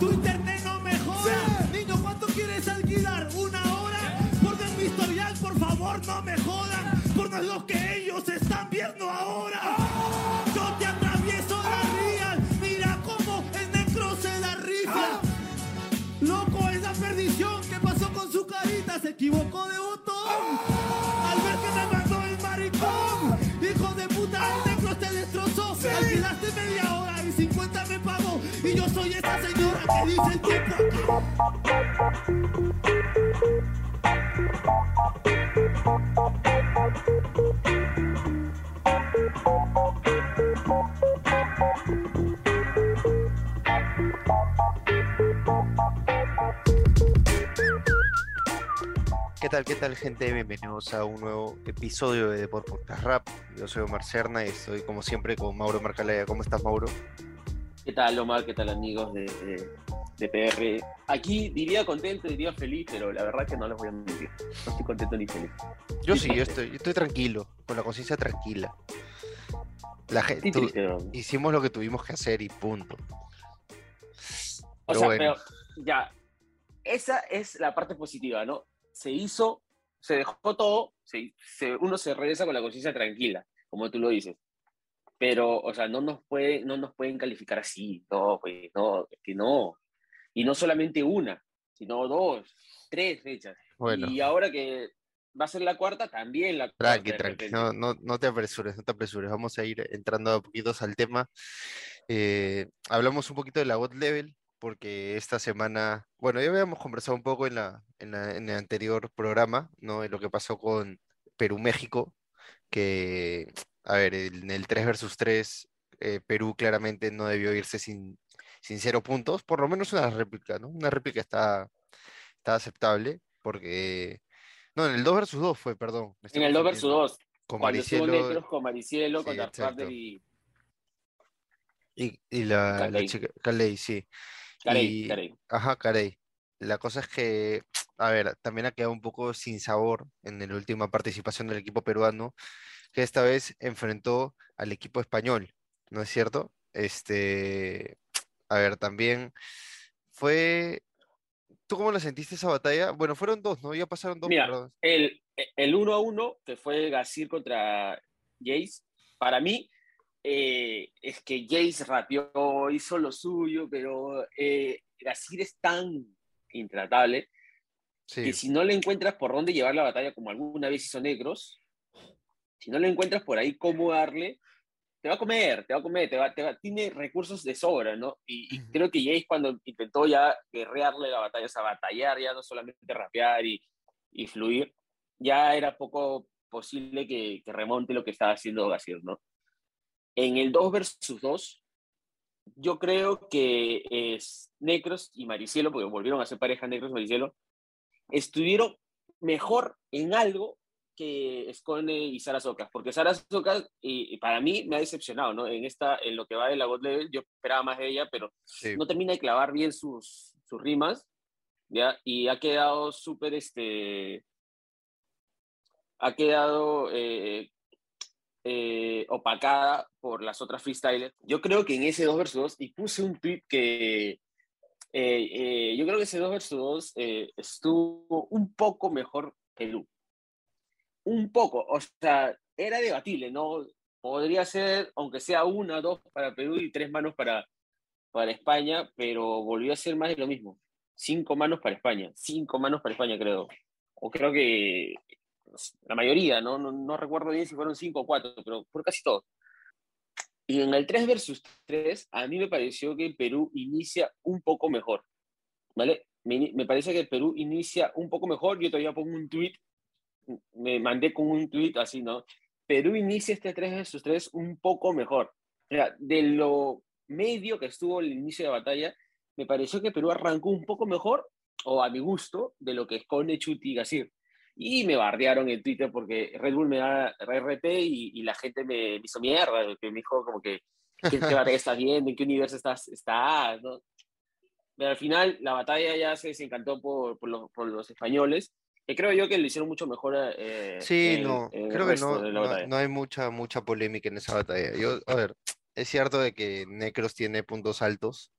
Tu internet no me joda. Niño, ¿cuánto quieres alquilar? ¿Una hora? Porque en mi historial, por favor, no me jodan. Por no es lo que ellos están viendo ahora. Yo te atravieso la real. Mira cómo el necro se la rifa. Loco, esa perdición que pasó con su carita se equivocó de soy esa señora que dice el tipo. ¿Qué tal, qué tal, gente? Bienvenidos a un nuevo episodio de Deport Podcast Rap. Yo soy Omar Cerna y estoy, como siempre, con Mauro Marcalaya. ¿Cómo estás, Mauro? ¿Qué tal, Omar? ¿Qué tal, amigos de, de- de PR? Aquí diría contento, diría feliz, pero la verdad que no les voy a mentir. No estoy contento ni feliz. Yo sí, yo estoy, yo estoy tranquilo, con la conciencia tranquila. La gente, Estoy triste, ¿no? hicimos lo que tuvimos que hacer y punto. O Pero sea, bueno. pero ya, esa es la parte positiva, ¿no? Se hizo, se dejó todo, se, se- uno se regresa con la conciencia tranquila, como tú lo dices. Pero, o sea, no nos, puede, no nos pueden calificar así, no, pues, no, es que no. Y no solamente una, sino dos, tres fechas. Bueno, Y ahora que va a ser la cuarta, también la cuarta. tranqui, tranqui. No, no, no te apresures, no te apresures. Vamos a ir entrando a poquitos al tema. Eh, hablamos un poquito de la God Level, porque esta semana, bueno, ya habíamos conversado un poco en la, en la- en el anterior programa, ¿no? De lo que pasó con Perú-México, que, a ver, en el 3 versus 3, eh, Perú claramente no debió irse sin, sin cero puntos, por lo menos una réplica, ¿no? Una réplica está, está aceptable, porque, no, en el 2 versus 2 fue, perdón. En el 2 versus confundiendo. 2, Con Maricielo con Maricielo, sí, exacto. Farder y y, y la, la chica, Caley, sí. Carey. Y- Carey. Ajá, Carey. La cosa es que, a ver, también ha quedado un poco sin sabor en la última participación del equipo peruano, que esta vez enfrentó al equipo español, ¿no es cierto? Este, a ver, también fue... ¿Tú cómo la sentiste esa batalla? Bueno, fueron dos, ¿no? Ya pasaron dos, Mira, perdón. El, el 1 a 1, que fue Gasir contra Jace, para mí eh, es que Jace rapeó, hizo lo suyo, pero eh, Gasir es tan intratable Sí, que si no le encuentras por dónde llevar la batalla, como alguna vez hizo Negros, si no le encuentras por ahí cómo darle, te va a comer, te va a comer, te va, te va- tiene recursos de sobra, ¿no? Y, creo que Jace cuando intentó ya guerrearle la batalla, o sea, batallar, ya no solamente rapear y, y fluir, ya era poco posible que, que remonte lo que estaba haciendo Gasir, ¿no? En el 2 versus 2, yo creo que es Necros y Maricielo, porque volvieron a ser pareja Necros y Maricielo, estuvieron mejor en algo que Escone y Sara Socas, porque Sara Socas, y, y para mí, me ha decepcionado, ¿no? En, esta, en lo que va de la God Level, yo esperaba más de ella, pero sí. no termina de clavar bien sus, sus rimas, ¿ya? Y ha quedado súper, este, ha quedado eh, eh, opacada por las otras freestylers. Yo creo que en ese 2 versus 2, y puse un tweet que, eh, eh, yo creo que ese 2 versus 2 eh, estuvo un poco mejor Perú. Un poco, o sea, era debatible, ¿no? Podría ser, aunque sea una, dos para Perú y tres manos para, para España, pero volvió a ser más de lo mismo. Cinco manos para España, cinco manos para España, creo. O creo que la mayoría, ¿no? No, no recuerdo bien si fueron cinco o cuatro, pero por casi todos. Y en el 3 versus 3, a mí me pareció que Perú inicia un poco mejor, ¿vale? Me, me parece que Perú inicia un poco mejor. Yo todavía pongo un tweet, me mandé con un tweet así, ¿no? Perú inicia este 3 versus 3 un poco mejor. Mira, de lo medio que estuvo el inicio de la batalla, me pareció que Perú arrancó un poco mejor, o a mi gusto, de lo que esconde Chuti y Gasir. Y me bardearon en Twitter porque Red Bull me da RT y, y la gente me, me hizo mierda, que me dijo como que, ¿qué, batalla estás viendo? ¿En qué universo estás? estás ¿no? Pero al final la batalla ya se desencantó por, por, por los españoles, que creo yo que lo hicieron mucho mejor. Eh, Sí, no, creo que no, no hay mucha, mucha polémica en esa batalla. Yo, a ver, es cierto de que Necros tiene puntos altos,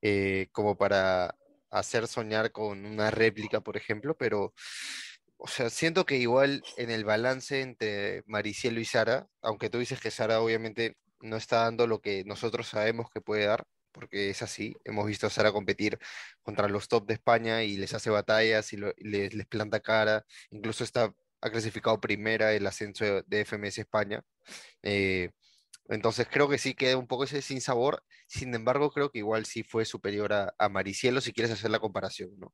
eh, como para hacer soñar con una réplica, por ejemplo, pero, o sea, siento que igual en el balance entre Maricielo y Sara, aunque tú dices que Sara obviamente no está dando lo que nosotros sabemos que puede dar, porque es así, hemos visto a Sara competir contra los top de España y les hace batallas y, les, les, planta cara, incluso está, ha clasificado primera el ascenso de FMS España. Eh, entonces creo que sí queda un poco ese sin sabor. Sin embargo, creo que igual sí fue superior a, a Maricielo si quieres hacer la comparación, ¿no?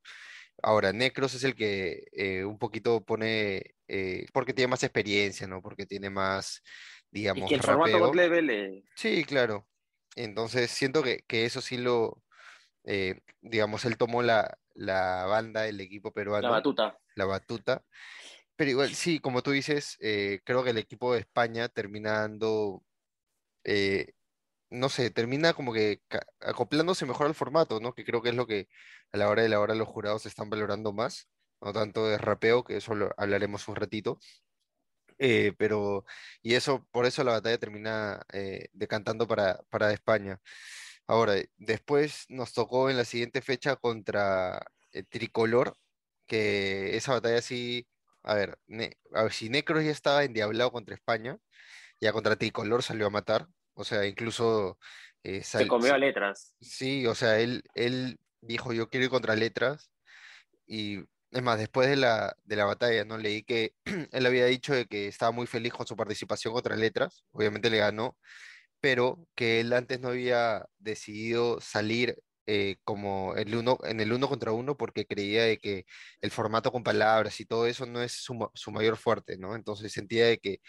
Ahora, Necros es el que eh, un poquito pone, eh, porque tiene más experiencia, ¿no? Porque tiene más, digamos, y que el formato God level. Sí, claro. Entonces siento que, que eso sí lo, eh, digamos, él tomó la, la, banda, el equipo peruano. La batuta. La batuta. Pero igual, sí, como tú dices, creo que el equipo de España termina dando eh, no sé, termina como que acoplándose mejor al formato, ¿no? Que creo que es lo que a la hora de la hora los jurados están valorando más, no tanto de rapeo, que eso lo hablaremos un ratito. Eh, pero, y eso, por eso la batalla termina eh, decantando para, para España. Ahora, después nos tocó en la siguiente fecha contra Tricolor, que esa batalla sí, a ver, a ver, si Necros ya estaba endiablado contra España, ya contra Tricolor salió a matar, o sea, incluso... Eh, se comió a letras. Sí, o sea, él, él dijo, yo quiero ir contra letras, y es más, después de la, de la batalla, ¿no? Leí que él había dicho de que estaba muy feliz con su participación contra letras, obviamente le ganó, pero que él antes no había decidido salir eh, como el uno, en el uno contra uno porque creía de que el formato con palabras y todo eso no es su, su mayor fuerte, ¿no? Entonces sentía de que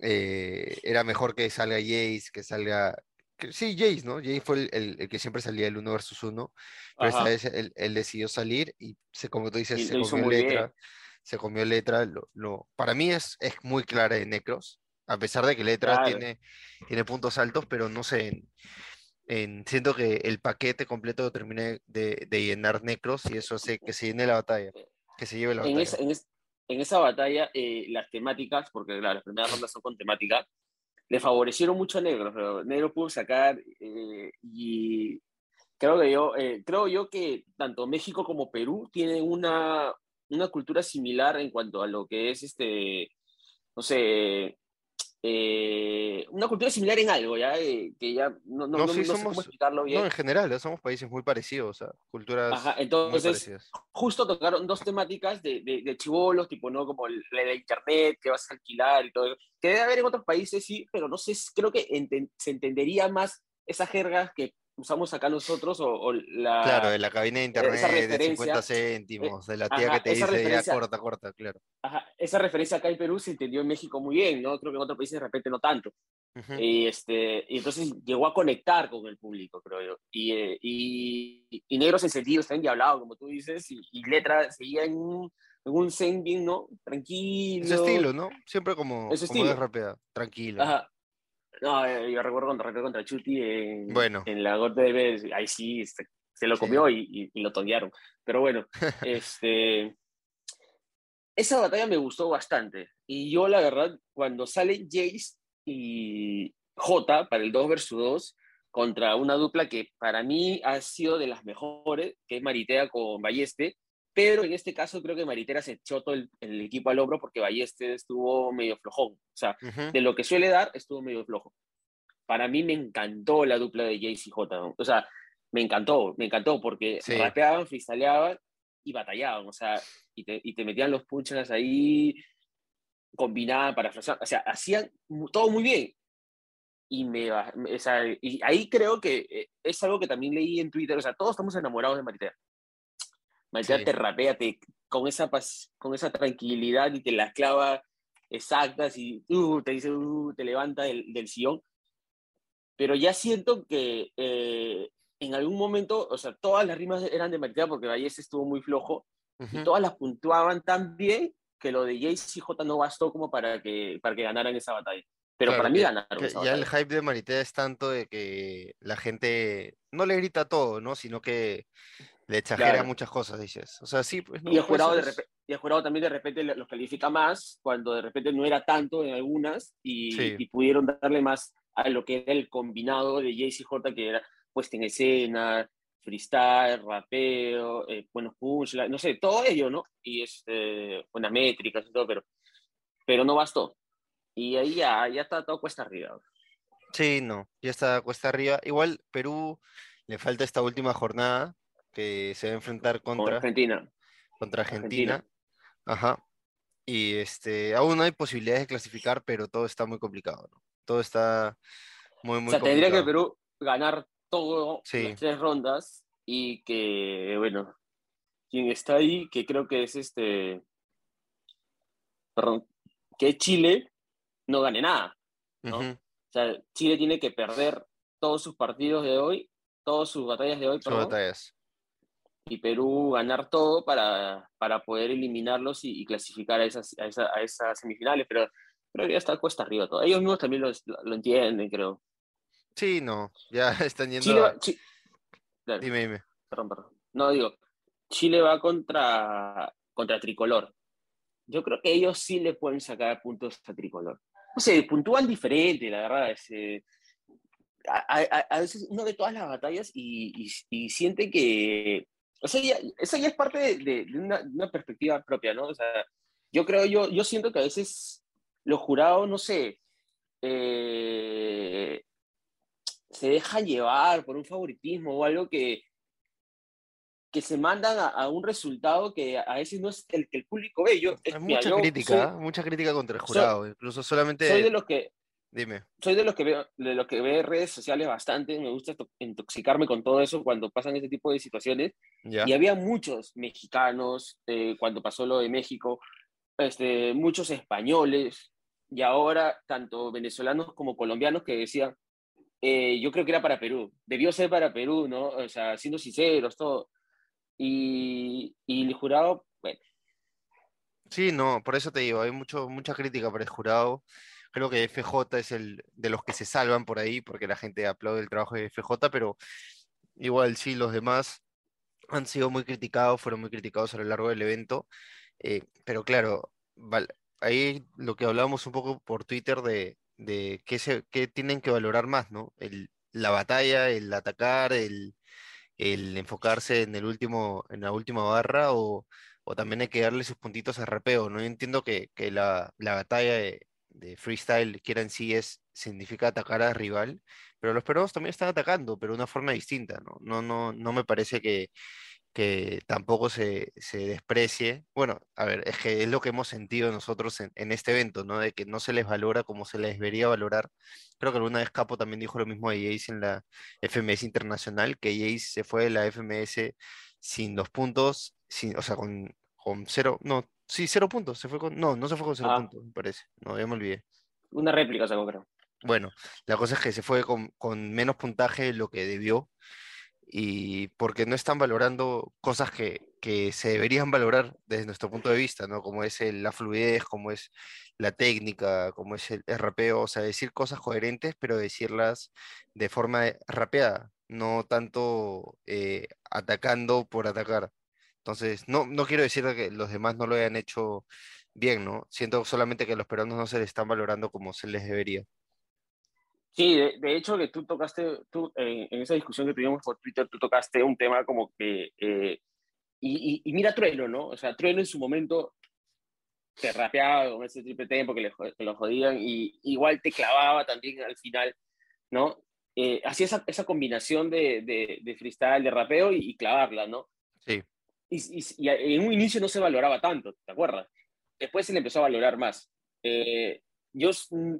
eh, era mejor que salga Jace, que salga... sí, Jace, ¿no? Jace fue el, el, que siempre salía el uno versus uno, pero esta vez él, él, decidió salir y, se, como tú dices, se comió letra. Se comió letra. Lo, lo, para mí es, es muy clara de Necros, a pesar de que letra tiene, tiene puntos altos, pero no sé, en, en, siento que el paquete completo termine de, de, llenar Necros y eso hace que se llene la batalla, que se lleve la en batalla. en, en esa batalla eh, las temáticas, porque las primeras rondas son con temática, le favorecieron mucho a Negro, pero Negro pudo sacar eh, y creo que yo, eh, creo yo que tanto México como Perú tienen una, una cultura similar en cuanto a lo que es este, no sé, eh, una cultura similar en algo, ya eh, que ya no, no, no, sí, no somos, sé cómo explicarlo bien. No, en general, somos países muy parecidos, o sea, culturas Ajá, entonces, justo tocaron dos temáticas de, de, de chivolos, tipo, ¿no? Como la de internet, que vas a alquilar y todo eso, que debe haber en otros países, sí, pero no sé, creo que enten, se entendería más esa jerga que usamos acá nosotros o, o la... Claro, de la cabina de internet esa de referencia, 50 céntimos, de la tía ajá, que te dice ya corta, corta, claro. Ajá, esa referencia acá en Perú se entendió en México muy bien, ¿no? Creo que en otros países de repente no tanto. Ujú. Y, este, y entonces llegó a conectar con el público, creo yo. Y, eh, y, y Negros Encendidos, está endiablado, como tú dices, y, y Letra seguía en un, en un zen bien, ¿no? Tranquilo. Ese estilo, ¿no? Siempre como, Ese como de rapea, tranquilo. Ajá. No, eh, yo recuerdo cuando contra Chuti en, Bueno. en la God TV, ahí sí, se, se lo Sí. comió y, y, y lo tonearon. Pero bueno, este, esa batalla me gustó bastante. Y yo, la verdad, cuando salen Jace y J para el 2 versus 2 contra una dupla que para mí ha sido de las mejores, que es Maritea con Balleste, pero en este caso creo que Maritera se echó todo el, el equipo al hombro porque Balleste estuvo medio flojón. O sea, Ujú. de lo que suele dar, estuvo medio flojo. Para mí me encantó la dupla de Jace y J. ¿no? O sea, me encantó, me encantó porque Sí. rapeaban, freestyleaban y batallaban. O sea, y te, y te metían los punches ahí, combinaban para frasear. O sea, hacían todo muy bien. Y, me, o sea, y ahí creo que eh, es algo que también leí en Twitter. O sea, todos estamos enamorados de Maritea. Maritea Sí. te rapea te, con, esa, con esa tranquilidad y te las clava exactas y uh, te dice, uh, te levanta del, del sillón. Pero ya siento que eh, en algún momento, o sea, todas las rimas eran de Maritea porque Valles estuvo muy flojo y todas las puntuaban tan bien que lo de Jace y J no bastó como para que, para que ganaran esa batalla. Pero Claro, para mí que- ganaron que esa ya el hype de Maritea es tanto de que la gente no le grita todo, ¿no? Sino que le exagera Claro. muchas cosas, dices. O sea, sí, pues no. Y el pues, jurado, de es- repe- y el jurado también de repente los califica más cuando de repente no era tanto en algunas y, Sí. y pudieron darle más a lo que era el combinado de Jace y J, que era puesta en escena, freestyle, rapeo, eh, buenos punchlines, no sé, todo ello, ¿no? Y este, buenas métricas y todo, pero, pero no bastó. Y ahí ya, ya está todo cuesta arriba. Sí, no, ya está cuesta arriba. Igual Perú le falta esta última jornada que se va a enfrentar contra Argentina. Contra Argentina. Ajá. Y este, aún no hay posibilidades de clasificar, pero todo está muy complicado, ¿no? Todo está muy, muy o sea, complicado. tendría que Perú ganar todo Sí. las tres rondas y que, bueno, quien está ahí, que creo que es este, perdón, que Chile no gane nada. ¿no? O sea, Chile tiene que perder todos sus partidos de hoy, todas sus batallas de hoy, sus perdón, batallas. Y Perú ganar todo para, para poder eliminarlos y, y clasificar a esas, a, esa- a esas semifinales, pero creo que ya está cuesta arriba todo. Ellos mismos también lo, lo entienden, creo. Sí, no, ya están yendo Chile a- Chi- Dime, dime. perdón, perdón. No, digo, Chile va contra, contra Tricolor. Yo creo que ellos sí le pueden sacar puntos a Tricolor. No sé, puntúan diferente, la verdad. es, eh, a, a- a veces uno ve todas las batallas y, y- y siente que... O sea, ya- eso ya es parte de, de- de una, de una perspectiva propia, ¿no? O sea, yo creo, yo, yo siento que a veces los jurados, no sé, eh, se dejan llevar por un favoritismo o algo que, que se mandan a, a un resultado que a veces no es el que el público ve. Yo, Hay mira, mucha yo crítica, soy- mucha crítica contra el soy- jurado, incluso solamente, soy de los que dime, soy de los que veo de los que ve redes sociales bastante me gusta to- intoxicarme con todo eso cuando pasan ese tipo de situaciones. Ya, y había muchos mexicanos eh, cuando pasó lo de México este, muchos españoles y ahora tanto venezolanos como colombianos que decían eh, yo creo que era para Perú debió ser para Perú no o sea siendo sinceros todo. Y, y el jurado bueno. Sí, no, por eso te digo, hay mucho, mucha crítica para el jurado. Creo que FJ es el de los que se salvan por ahí, porque la gente aplaude el trabajo de FJ, pero igual sí, los demás han sido muy criticados, fueron muy criticados a lo largo del evento. eh, pero claro, ahí lo que hablábamos un poco por Twitter de, qué, tienen que valorar más, ¿no? La batalla, el atacar, el, enfocarse en el último, en la última barra o, también hay que darle sus puntitos a rapeo, ¿no? Entiendo que, la, la batalla de, de freestyle que era en sí es, significa atacar al rival, pero los peruanos también están atacando, pero de una forma distinta, ¿no? No, no, no me parece que, que tampoco se, se desprecie. Bueno, a ver, es que es lo que hemos sentido nosotros en, en este evento, ¿no? De que no se les valora como se les debería valorar. Creo que alguna vez Capo también dijo lo mismo de Jace en la FMS Internacional, que Jace se fue de la FMS sin dos puntos, sin, o sea, con, con cero, no, sí, cero puntos, se fue con, no, no se fue con cero Ah. puntos, me parece, no, ya me olvidé. una réplica sacó creo Bueno, la cosa es que se fue con, con menos puntaje de lo que debió y porque no están valorando cosas que, que se deberían valorar desde nuestro punto de vista, ¿no? Como es el- la fluidez, como es la técnica, como es el, el rapeo, o sea, decir cosas coherentes, pero decirlas de forma rapeada, no tanto eh, atacando por atacar. Entonces, no, no quiero decir que los demás no lo hayan hecho bien, ¿no? Siento solamente que los peruanos no se les están valorando como se les debería. Sí, de, de hecho que tú tocaste, tú, eh, en esa discusión que tuvimos por Twitter, tú tocaste un tema como que, eh, y, y, y mira Trueno, ¿no? O sea, Trueno en su momento te rapeaba con ese triple tempo que, le, que lo jodían y igual te clavaba también al final, ¿no? Eh, hacía esa, esa combinación de, de, de freestyle, de rapeo y, y clavarla, ¿no? Sí. Y, en un inicio no se valoraba tanto, ¿te acuerdas? Después se le empezó a valorar más. Eh, yo, mm,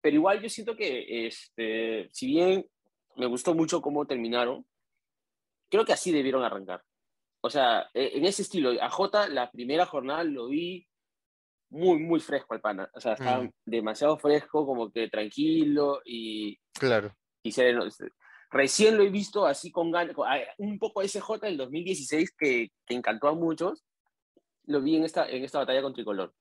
pero igual yo siento que, este, si bien me gustó mucho cómo terminaron, creo que así debieron arrancar. O sea, eh, en ese estilo, a Jota la primera jornada lo vi muy, muy fresco al pana. O sea, estaba Mm. demasiado fresco, como que tranquilo y, Claro. y sereno. Recién lo he visto así con ganas, un poco ese J del 2016 que, que encantó a muchos, lo vi en esta, en esta batalla con Tricolor.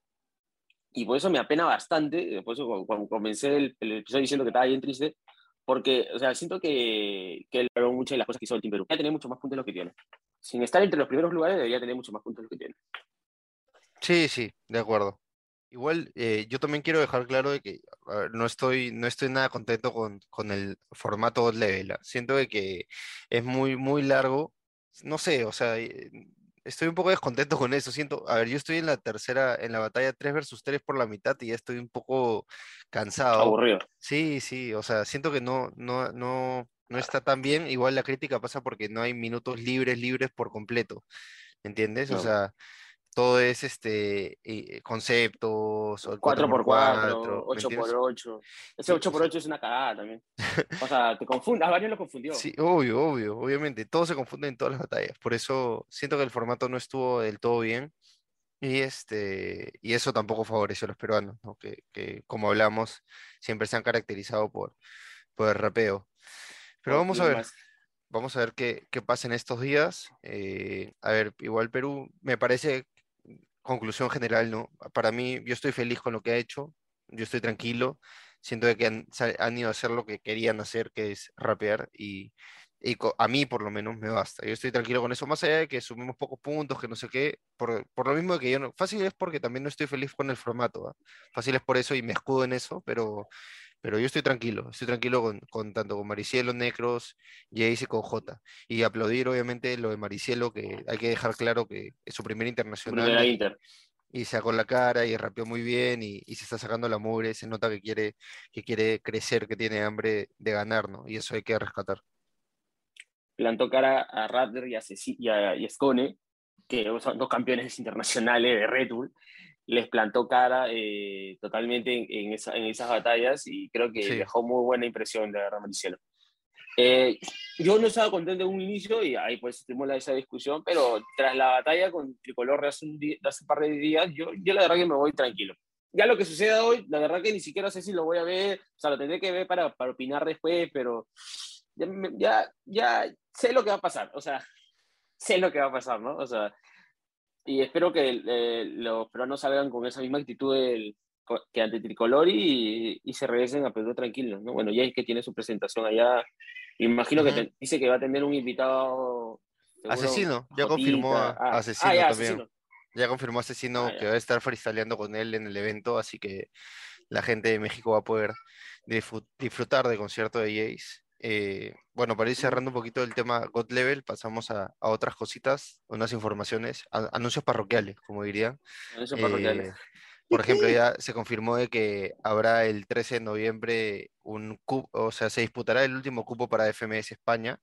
Y por eso me apena bastante, por eso cu- cuando comencé el, el episodio diciendo que estaba bien triste, porque, o sea, siento que, que logró muchas de las cosas que hizo el Team Perú. Debería tener mucho más puntos de los que tiene. Sin estar entre los primeros lugares, debería tener mucho más puntos de los que tiene. Sí, sí, de acuerdo. Igual, eh, yo también quiero dejar claro de que no, estoy, no estoy nada contento con, con el formato God Level. ¿ah? Siento de que es muy, muy largo. No sé, o sea, eh, estoy un poco descontento con eso. Siento, a ver, yo estoy en la tercera, en la batalla 3 versus 3 por la mitad y ya estoy un poco cansado. Aburrido. Sí, sí, o sea, siento que no, no, no, no está tan bien. Igual la crítica pasa porque no hay minutos libres, libres por completo. ¿Entiendes? O No. sea, todo es este eh, conceptos, o el 4x4, 4x4, ¿me entiendes? 8x8. Ese Sí, o 8x8 es una cagada también. O sea, te confunde, a varios lo confundió. Sí, obvio, obvio, obviamente, todo se confunde en todas las batallas, por eso siento que el formato no estuvo del todo bien y este y eso tampoco favoreció a los peruanos, ¿no? Que, que, como hablamos siempre se han caracterizado por, por el rapeo. Pero vamos a ver, más- vamos a ver qué, qué pasa en estos días. eh, a ver, igual Perú me parece conclusión general, ¿no? Para mí, yo estoy feliz con lo que ha hecho, yo estoy tranquilo, siento que han, han ido a hacer lo que querían hacer, que es rapear, y, y a mí por lo menos me basta. Yo estoy tranquilo con eso, más allá de que sumemos pocos puntos, que no sé qué, por, por lo mismo que yo no, fácil es porque también no estoy feliz con el formato. Fácil es por eso y me escudo en eso, pero, pero yo estoy tranquilo, estoy tranquilo con, con tanto con Maricielo, Necros, Jace y con J. Y aplaudir obviamente lo de Maricielo, que hay que dejar claro que es su primer internacional Primera y, Inter. y sacó la cara y rapeó muy bien y, y se está sacando la mugre, se nota que quiere, que quiere crecer, que tiene hambre de ganar, ¿no? Y eso hay que rescatar. Plantó cara a Raptor y a, Ceci- y a, y a Scone, que son dos campeones internacionales de Red Bull. Les plantó cara eh, totalmente en, en esa- en esas batallas y creo que Sí. dejó muy buena impresión de Ramaricielo. Eh, yo no estaba contento en un inicio y ahí pues tuvimos esa discusión, pero tras la batalla con Tricolor de hace un, di- de hace un par de días, yo, yo la verdad que me voy tranquilo. Ya lo que suceda hoy, la verdad que ni siquiera sé si lo voy a ver, o sea, lo tendré que ver para, para opinar después, pero ya, ya, ya sé lo que va a pasar, o sea, sé lo que va a pasar, ¿no? O sea, y espero que eh, los peruanos salgan con esa misma actitud del- que ante Tricolor y, y se regresen a Perú tranquilos, ¿no? Bueno, ya es que tiene su presentación allá, me imagino que te- dice que va a tener un invitado... seguro, Asesino, ya Jotita. confirmó a- Ah, Asesino ah, ya, también. Asesino. Ya confirmó Asesino Ah, que va a estar freestyleando con él en el evento, así que la gente de México va a poder disfrut- disfrutar del concierto de Jace. Eh, bueno, para ir cerrando un poquito el tema God Level, pasamos a, a otras cositas, unas informaciones, a- anuncios parroquiales, como dirían. Anuncios parroquiales. Eh, por ejemplo, ya se confirmó de que habrá el 13 de noviembre un cupo, o sea, se disputará el último cupo para FMS España.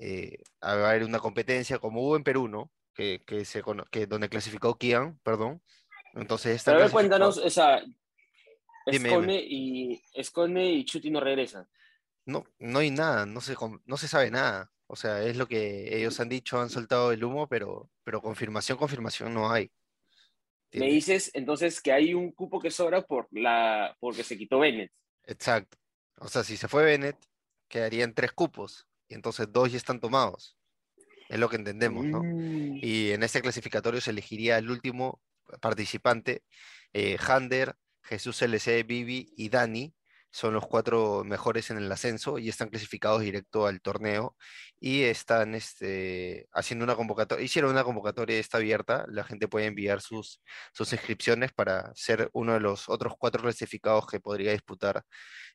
Eh, va a haber una competencia como hubo en Perú, ¿no? Que, que se, que donde clasificó Kian, perdón. Entonces, están Pero a ver, cuéntanos, esa... Dime, Escone y, Escone y Chuti no regresan. No, no hay nada, no se, no se sabe nada. O sea, es lo que ellos han dicho, han soltado el humo, pero, pero confirmación, confirmación no hay. Me dices entonces que hay un cupo que sobra por la, porque se quitó Bennett. Exacto. O sea, si se fue Bennett, quedarían tres cupos. Y entonces dos ya están tomados. Es lo que entendemos, ¿no? Mm. Y en este clasificatorio se elegiría el último participante. Eh, Hander, Jesús LC, Vivi y Dani son los cuatro mejores en el ascenso y están clasificados directo al torneo y están este, haciendo una convocatoria, hicieron una convocatoria está abierta, la gente puede enviar sus, sus inscripciones para ser uno de los otros cuatro clasificados que podría disputar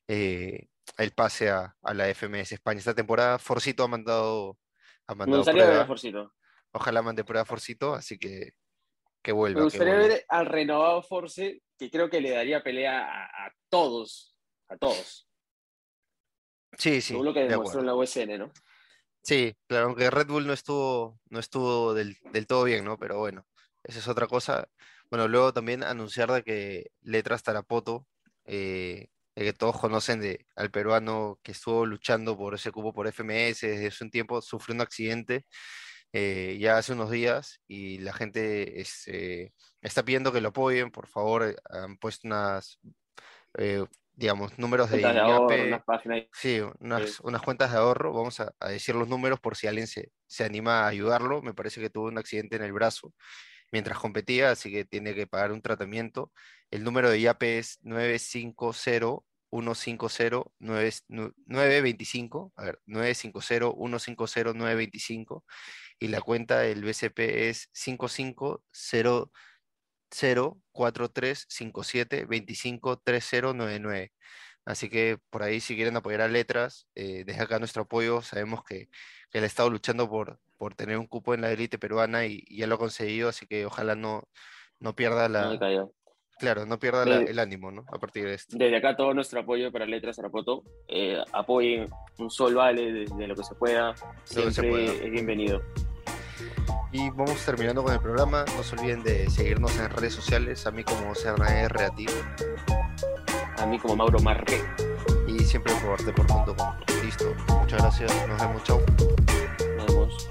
eh, el pase a, a la FMS España esta temporada. Forcito ha mandado, ha Me mandado gustaría ver a prueba. Forcito. Ojalá mande prueba Forcito, así que que vuelva. Me que gustaría vuelva. ver al renovado Force, que creo que le daría pelea a, a todos. A todos. Sí, sí, según lo que de demostró en la USN, ¿no? Sí, claro, aunque Red Bull no estuvo, no estuvo del, del todo bien, ¿no? Pero bueno, esa es otra cosa. Bueno, luego también anunciar de que Letras Tarapoto, eh, el que todos conocen de, al peruano que estuvo luchando por ese cupo por FMS desde hace un tiempo, sufrió un accidente eh, ya hace unos días y la gente es, eh, está pidiendo que lo apoyen, por favor, eh, han puesto unas, eh, digamos, números de de ahorro, IAPE, unas páginas. Sí, unas, unas cuentas de ahorro, vamos a, a decir los números por si alguien se, se anima a ayudarlo. Me parece que tuvo un accidente en el brazo mientras competía, así que tiene que pagar un tratamiento. El número de IAPE es 950-150-925, a ver, 950-150-925, y la cuenta del BCP es 5503 04357 253099. Así que por ahí si quieren apoyar a Letras, eh, deja acá nuestro apoyo. Sabemos que, que él ha estado luchando por, por tener un cupo en la élite peruana y, y ya lo ha conseguido, así que ojalá no, no pierda la, claro, no pierda la- el ánimo, ¿no? A partir de esto. Desde acá todo nuestro apoyo para Letras Arapoto. Eh, apoyen un sol vale desde lo que se pueda. se Siempre pueda. es bienvenido. Y vamos terminando con el programa. No se olviden de seguirnos en redes sociales, a mí como Serna R, a ti, A mí como Mauro Marque. y siempre por deport.com. Listo. Muchas gracias. Nos vemos. Chau. Nos vemos.